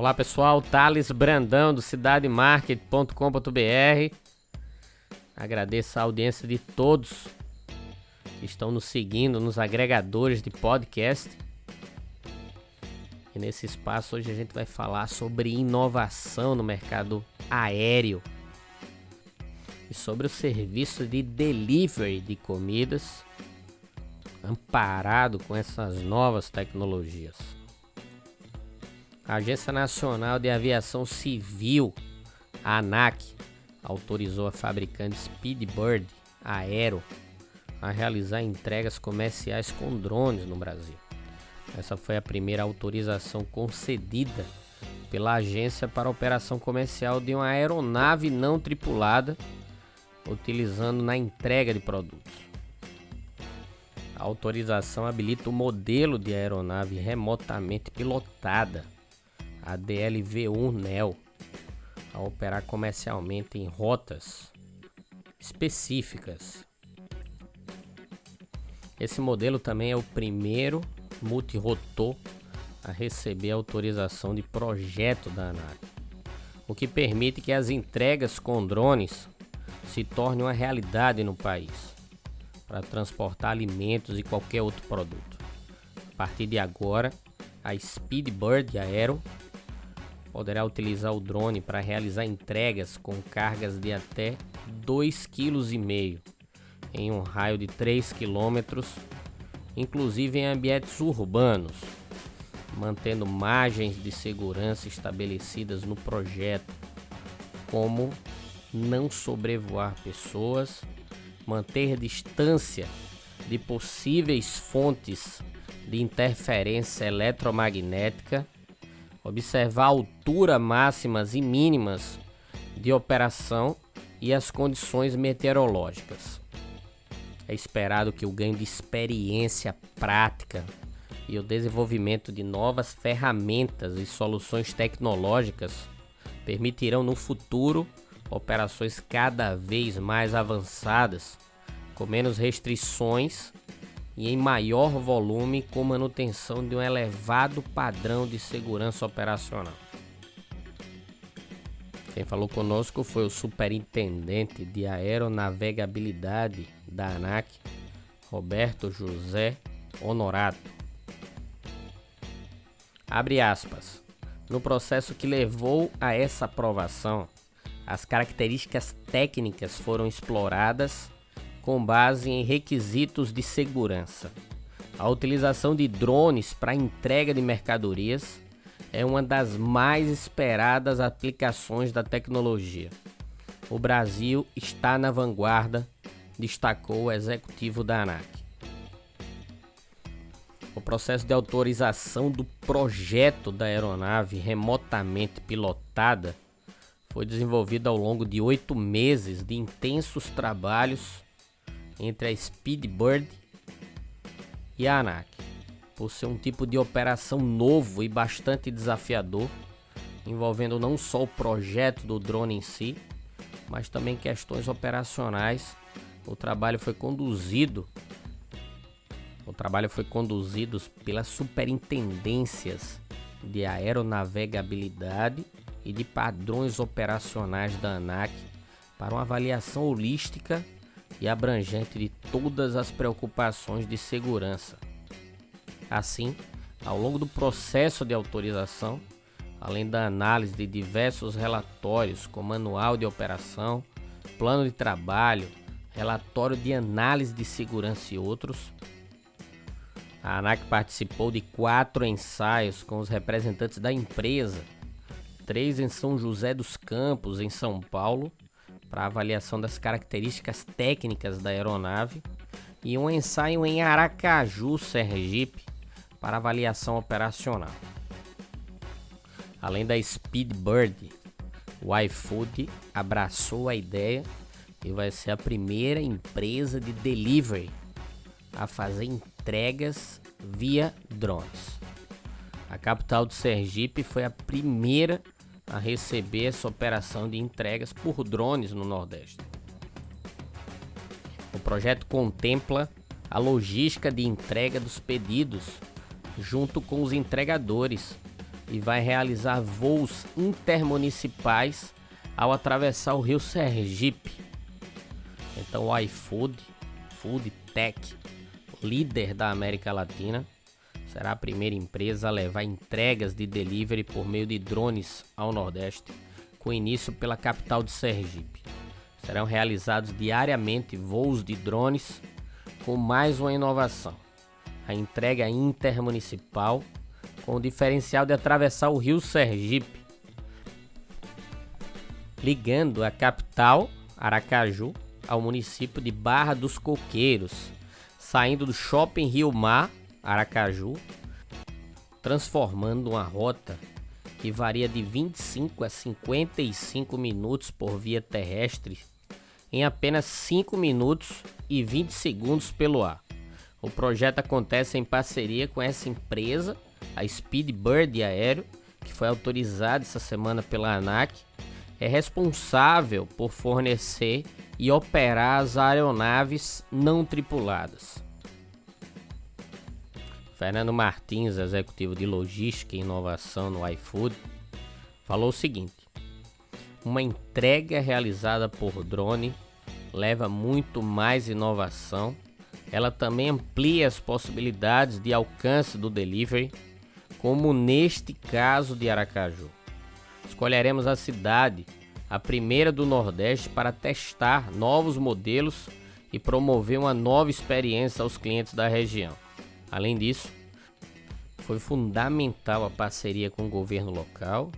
Olá pessoal, Thales Brandão do cidademarket.com.br. Agradeço a audiência de todos que estão nos seguindo nos agregadores de podcast. E nesse espaço hoje a gente vai falar sobre inovação no mercado aéreo e sobre o serviço de delivery de comidas amparado com essas novas tecnologias. A Agência Nacional de Aviação Civil, a ANAC, autorizou a fabricante Speedbird Aero a realizar entregas comerciais com drones no Brasil. Essa foi a primeira autorização concedida pela agência para a operação comercial de uma aeronave não tripulada, utilizando na entrega de produtos. A autorização habilita o modelo de aeronave remotamente pilotada a DLV-1 NEO a operar comercialmente em rotas específicas. Esse modelo também é o primeiro multirotor a receber autorização de projeto da ANAC, o que permite que as entregas com drones se tornem uma realidade no país para transportar alimentos e qualquer outro produto. A partir de agora, a Speedbird Aero poderá utilizar o drone para realizar entregas com cargas de até 2,5 kg em um raio de 3 km, inclusive em ambientes urbanos, mantendo margens de segurança estabelecidas no projeto, como não sobrevoar pessoas, manter distância de possíveis fontes de interferência eletromagnética observar altura máximas e mínimas de operação e as condições meteorológicas. É esperado que o ganho de experiência prática e o desenvolvimento de novas ferramentas e soluções tecnológicas permitirão no futuro operações cada vez mais avançadas, com menos restrições e em maior volume com manutenção de um elevado padrão de segurança operacional. Quem falou conosco foi o superintendente de aeronavegabilidade da ANAC, Roberto José Honorato. Abre aspas. No processo que levou a essa aprovação, as características técnicas foram exploradas com base em requisitos de segurança. A utilização de drones para entrega de mercadorias é uma das mais esperadas aplicações da tecnologia. O Brasil está na vanguarda, destacou o executivo da ANAC. O processo de autorização do projeto da aeronave remotamente pilotada foi desenvolvido ao longo de oito meses de intensos trabalhos entre a Speedbird e a ANAC, por ser um tipo de operação novo e bastante desafiador, envolvendo não só o projeto do drone em si, mas também questões operacionais. O trabalho foi conduzido o trabalho foi conduzido pelas superintendências de aeronavegabilidade e de padrões operacionais da ANAC para uma avaliação holística e abrangente de todas as preocupações de segurança. Assim, ao longo do processo de autorização, além da análise de diversos relatórios, como manual de operação, plano de trabalho, relatório de análise de segurança e outros, a ANAC participou de quatro ensaios com os representantes da empresa, três em São José dos Campos, em São Paulo, para avaliação das características técnicas da aeronave e um ensaio em Aracaju, Sergipe, para avaliação operacional. Além da Speedbird, o iFood abraçou a ideia e vai ser a primeira empresa de delivery a fazer entregas via drones. A capital do Sergipe foi a primeira a receber essa operação de entregas por drones no Nordeste. O projeto contempla a logística de entrega dos pedidos junto com os entregadores e vai realizar voos intermunicipais ao atravessar o rio Sergipe. Então o iFood, Food Tech, líder da América Latina, será a primeira empresa a levar entregas de delivery por meio de drones ao Nordeste, com início pela capital de Sergipe. Serão realizados diariamente voos de drones com mais uma inovação: a entrega intermunicipal, com o diferencial de atravessar o rio Sergipe, ligando a capital, Aracaju, ao município de Barra dos Coqueiros, saindo do Shopping Rio Mar, Aracaju, transformando uma rota que varia de 25 a 55 minutos por via terrestre em apenas 5 minutos e 20 segundos pelo ar. O projeto acontece em parceria com essa empresa, a Speedbird Aéreo, que foi autorizada essa semana pela ANAC, é responsável por fornecer e operar as aeronaves não tripuladas. Fernando Martins, executivo de logística e inovação no iFood, falou o seguinte: uma entrega realizada por drone leva muito mais inovação. Ela também amplia as possibilidades de alcance do delivery, como neste caso de Aracaju. Escolheremos a cidade, a primeira do Nordeste, para testar novos modelos e promover uma nova experiência aos clientes da região. Além disso, foi fundamental a parceria com o governo local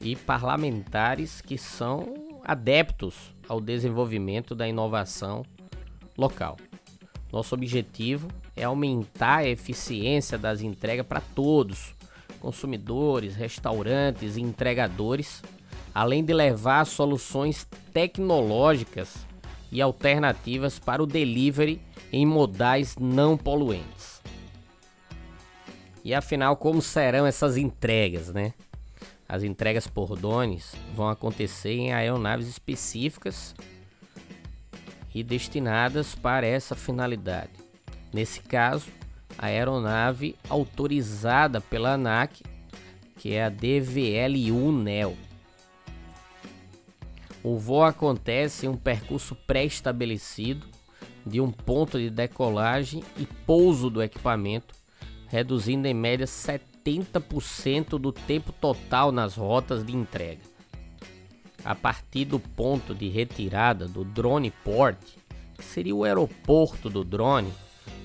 e parlamentares que são adeptos ao desenvolvimento da inovação local. Nosso objetivo é aumentar a eficiência das entregas para todos, consumidores, restaurantes e entregadores, além de levar soluções tecnológicas e alternativas para o delivery em modais não poluentes. E afinal, como serão essas entregas, né? As entregas por drones vão acontecer em aeronaves específicas e destinadas para essa finalidade. Nesse caso, a aeronave autorizada pela ANAC, que é a DVLU NEO. O voo acontece em um percurso pré-estabelecido de um ponto de decolagem e pouso do equipamento, reduzindo em média 70% do tempo total nas rotas de entrega. A partir do ponto de retirada do drone port, que seria o aeroporto do drone,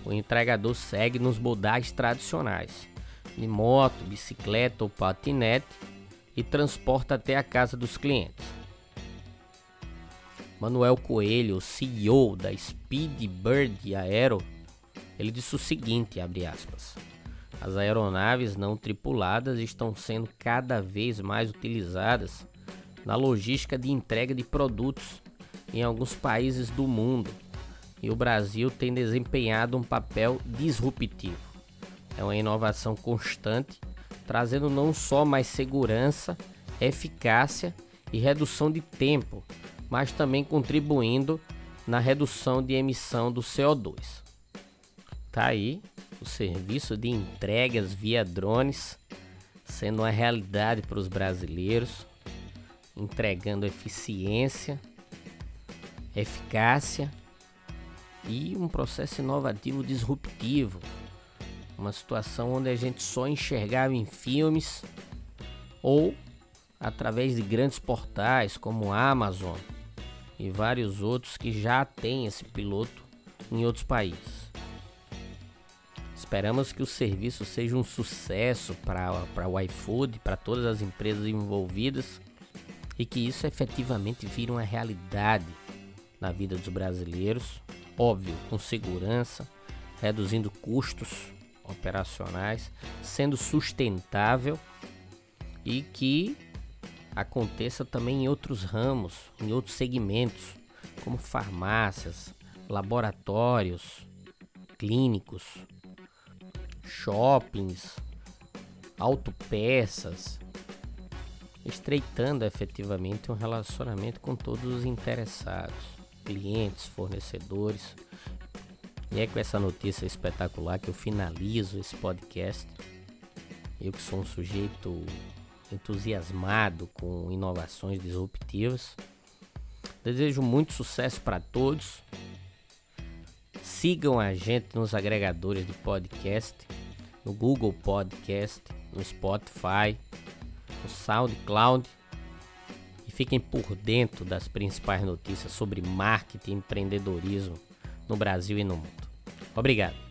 o entregador segue nos modais tradicionais, de moto, bicicleta ou patinete, e transporta até a casa dos clientes. Manuel Coelho, CEO da Speedbird Aero, ele disse o seguinte, aspas: As aeronaves não tripuladas estão sendo cada vez mais utilizadas na logística de entrega de produtos em alguns países do mundo, e o Brasil tem desempenhado um papel disruptivo. É uma inovação constante, trazendo não só mais segurança, eficácia e redução de tempo, mas também contribuindo na redução de emissão do CO2. Tá aí o serviço de entregas via drones sendo uma realidade para os brasileiros, entregando eficiência, eficácia e um processo inovativo disruptivo. Uma situação onde a gente só enxergava em filmes ou através de grandes portais como a Amazon e vários outros que já têm esse piloto em outros países. Esperamos que o serviço seja um sucesso para o iFood, para todas as empresas envolvidas e que isso efetivamente vire uma realidade na vida dos brasileiros, óbvio, com segurança, reduzindo custos operacionais, sendo sustentável e que aconteça também em outros ramos, em outros segmentos, como farmácias, laboratórios, clínicos, shoppings, autopeças, estreitando efetivamente um relacionamento com todos os interessados, clientes, fornecedores. E é com essa notícia espetacular que eu finalizo esse podcast. Eu que sou um sujeito entusiasmado com inovações disruptivas. Desejo muito sucesso para todos. Sigam a gente nos agregadores de podcast, no Google Podcast, no Spotify, no SoundCloud e fiquem por dentro das principais notícias sobre marketing e empreendedorismo no Brasil e no mundo. Obrigado.